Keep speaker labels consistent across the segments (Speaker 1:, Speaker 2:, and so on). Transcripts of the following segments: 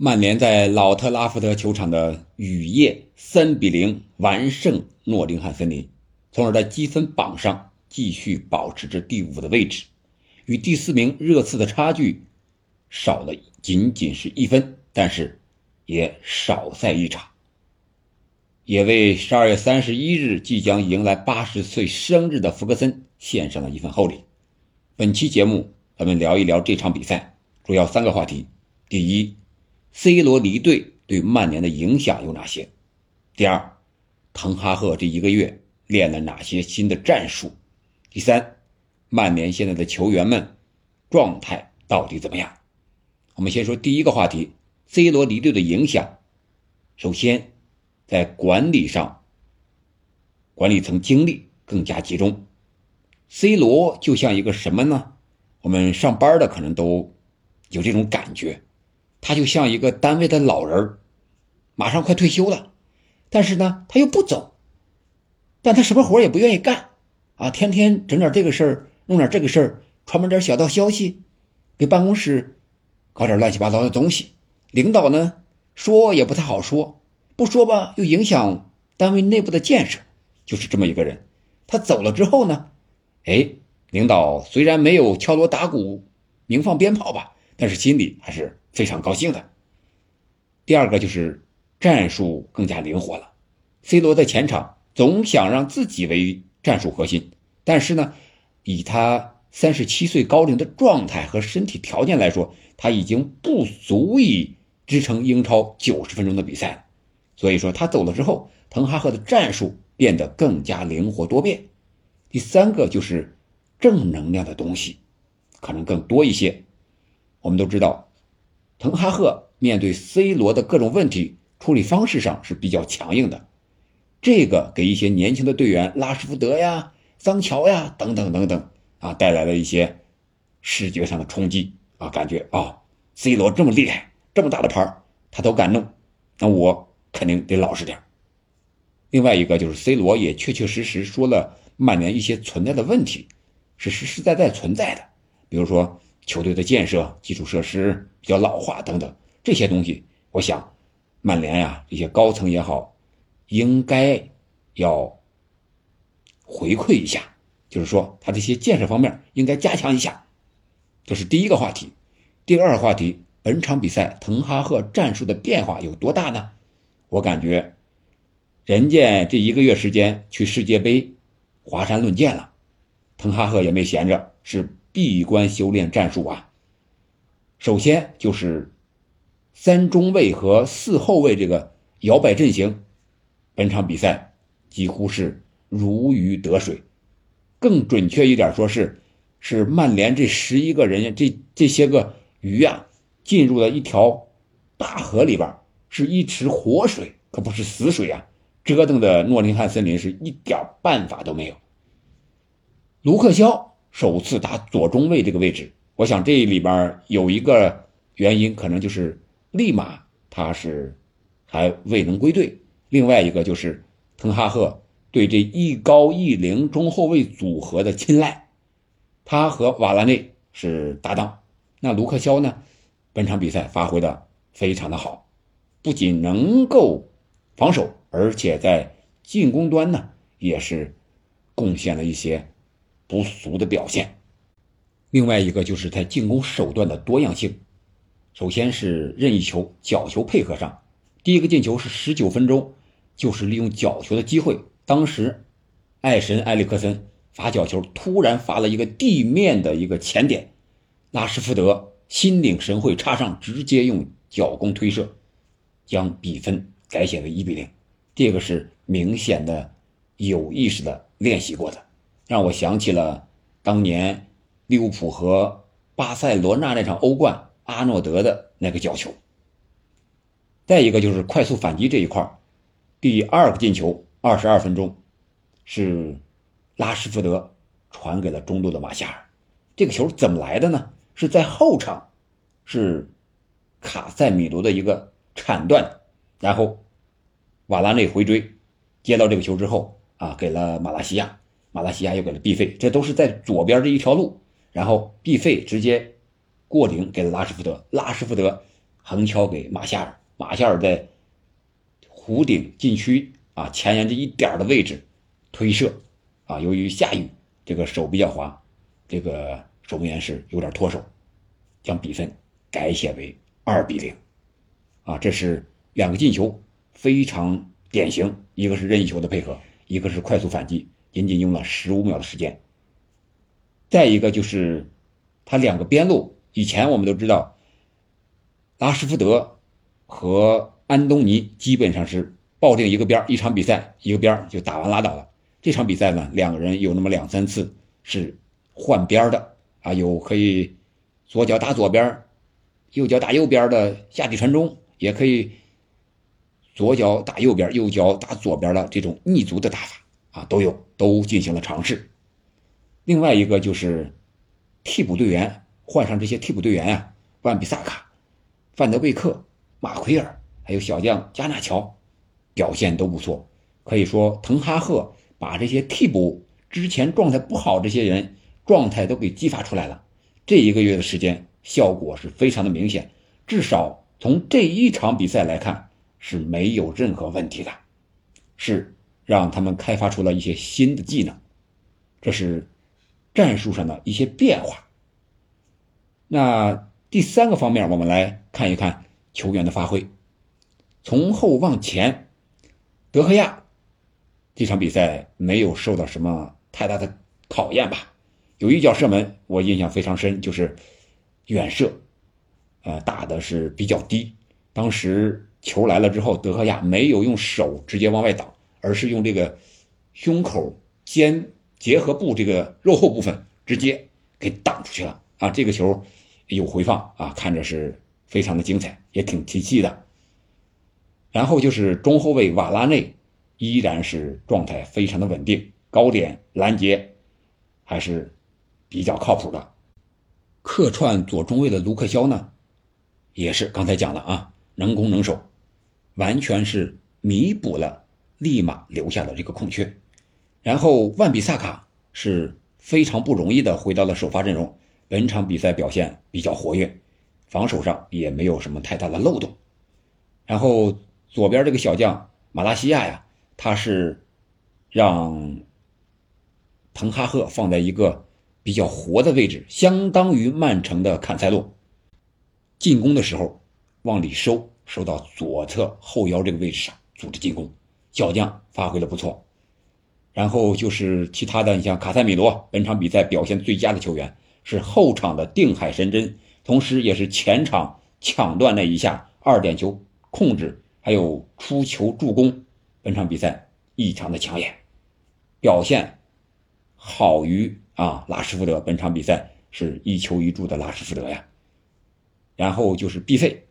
Speaker 1: 曼联在老特拉福德球场的雨夜三比零完胜诺丁汉森林，从而在积分榜上继续保持着第五的位置，与第四名热刺的差距少了仅仅是一分，但是也少赛一场，也为十二月三十一日即将迎来八十岁生日的福格森献上了一份厚礼。本期节目，咱们聊一聊这场比赛，主要三个话题：第一。C 罗离队对曼联的影响有哪些？第二，滕哈赫这一个月练了哪些新的战术？第三，曼联现在的球员们状态到底怎么样？我们先说第一个话题：C 罗离队的影响。首先，在管理上，管理层精力更加集中。C 罗就像一个什么呢？我们上班的可能都有这种感觉。他就像一个单位的老人马上快退休了，但是呢，他又不走，但他什么活也不愿意干，啊，天天整点这个事儿，弄点这个事儿，传播点小道消息，给办公室搞点乱七八糟的东西。领导呢说也不太好说，不说吧又影响单位内部的建设，就是这么一个人。他走了之后呢，哎，领导虽然没有敲锣打鼓、鸣放鞭炮吧，但是心里还是。非常高兴的。第二个就是战术更加灵活了。C 罗在前场总想让自己为战术核心，但是呢，以他三十七岁高龄的状态和身体条件来说，他已经不足以支撑英超九十分钟的比赛了。所以说他走了之后，滕哈赫的战术变得更加灵活多变。第三个就是正能量的东西可能更多一些。我们都知道。滕哈赫面对 C 罗的各种问题处理方式上是比较强硬的，这个给一些年轻的队员拉什福德呀、桑乔呀等等等等啊带来了一些视觉上的冲击啊，感觉啊，C 罗这么厉害，这么大的牌他都敢弄，那我肯定得老实点另外一个就是 C 罗也确确实实说了曼联一些存在的问题，是实实在在存在的，比如说。球队的建设、基础设施比较老化等等这些东西，我想，曼联呀这些高层也好，应该要回馈一下，就是说他这些建设方面应该加强一下。这是第一个话题。第二个话题，本场比赛滕哈赫战术的变化有多大呢？我感觉，人家这一个月时间去世界杯，华山论剑了，滕哈赫也没闲着，是。闭关修炼战术啊，首先就是三中卫和四后卫这个摇摆阵型，本场比赛几乎是如鱼得水。更准确一点说，是是曼联这十一个人这这些个鱼啊，进入了一条大河里边，是一池活水，可不是死水啊！折腾的诺丁汉森林是一点办法都没有。卢克肖。首次打左中卫这个位置，我想这里边有一个原因，可能就是利马他是还未能归队，另外一个就是滕哈赫对这一高一零中后卫组合的青睐，他和瓦拉内是搭档，那卢克肖呢，本场比赛发挥的非常的好，不仅能够防守，而且在进攻端呢也是贡献了一些。不俗的表现，另外一个就是在进攻手段的多样性。首先是任意球、角球配合上，第一个进球是十九分钟，就是利用角球的机会。当时，爱神埃里克森罚角球，突然罚了一个地面的一个前点，拉什福德心领神会插上，直接用脚弓推射，将比分改写为一比零。这个是明显的有意识的练习过的。让我想起了当年利物浦和巴塞罗那那场欧冠，阿诺德的那个角球。再一个就是快速反击这一块第二个进球，二十二分钟，是拉什福德传给了中路的马夏尔。这个球怎么来的呢？是在后场，是卡塞米罗的一个铲断，然后瓦拉内回追，接到这个球之后啊，给了马拉西亚。马来西亚又给了毕费，这都是在左边这一条路，然后毕费直接过顶给了拉什福德，拉什福德横敲给马夏尔，马夏尔在弧顶禁区啊前沿这一点的位置推射，啊，由于下雨，这个手比较滑，这个守门员是有点脱手，将比分改写为二比零，啊，这是两个进球，非常典型，一个是任意球的配合，一个是快速反击，仅仅用了十五秒的时间。再一个就是他两个边路，以前我们都知道。拉什福德和安东尼基本上是抱定一个边一场比赛一个边就打完拉倒了。这场比赛呢，两个人有那么两三次是换边的啊，有可以左脚打左边，右脚打右边的下底传中，也可以左脚打右边，右脚打左边的这种逆足的打法啊，都有，都进行了尝试。另外一个就是替补队员换上这些替补队员呀，万比萨卡。范德贝克、马奎尔，还有小将加纳乔，表现都不错。可以说，滕哈赫把这些替补之前状态不好这些人状态都给激发出来了。这一个月的时间，效果是非常的明显。至少从这一场比赛来看，是没有任何问题的，是让他们开发出了一些新的技能。这是战术上的一些变化。那。第三个方面，我们来看一看球员的发挥。从后往前，德赫亚这场比赛没有受到什么太大的考验吧？有一脚射门，我印象非常深，就是远射，呃，打的是比较低。当时球来了之后，德赫亚没有用手直接往外挡，而是用这个胸口肩结合部这个肉后部分直接给挡出去了啊！这个球。有回放啊，看着是非常的精彩，也挺提气的。然后就是中后卫瓦拉内，依然是状态非常的稳定，高点拦截还是比较靠谱的。客串左中卫的卢克肖呢，也是刚才讲了啊，能攻能守，完全是弥补了立马留下了这个空缺。然后万比萨卡是非常不容易的回到了首发阵容。本场比赛表现比较活跃，防守上也没有什么太大的漏洞。然后左边这个小将马拉西亚呀，他是让滕哈赫放在一个比较活的位置，相当于曼城的坎塞洛。进攻的时候往里收，收到左侧后腰这个位置上组织进攻，小将发挥的不错。然后就是其他的，你像卡塞米罗，本场比赛表现最佳的球员。是后场的定海神针，同时也是前场抢断那一下二点球控制，还有出球助攻，本场比赛异常的抢眼，表现好于啊拉什福德。本场比赛是一球一助的拉什福德呀。然后就是 B 费，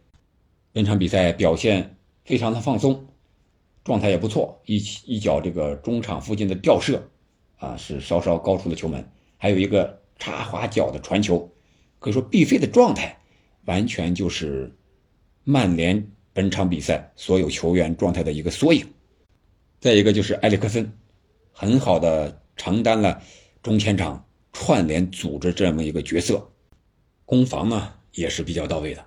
Speaker 1: 本场比赛表现非常的放松，状态也不错，一一脚这个中场附近的吊射，啊是稍稍高出了球门，还有一个。插花脚的传球，可以说毕飞的状态完全就是曼联本场比赛所有球员状态的一个缩影。再一个就是埃里克森，很好的承担了中前场串联组织这么一个角色，攻防呢也是比较到位的。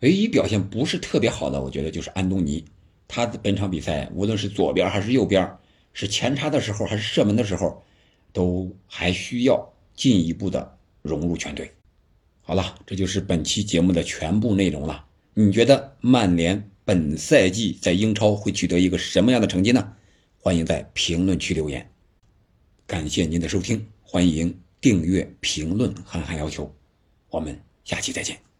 Speaker 1: 唯一表现不是特别好的，我觉得就是安东尼，他的本场比赛无论是左边还是右边，是前插的时候还是射门的时候，都还需要。进一步的融入全队。好了，这就是本期节目的全部内容了。你觉得曼联本赛季在英超会取得一个什么样的成绩呢？欢迎在评论区留言。感谢您的收听，欢迎订阅、评论、涵涵要求。我们下期再见。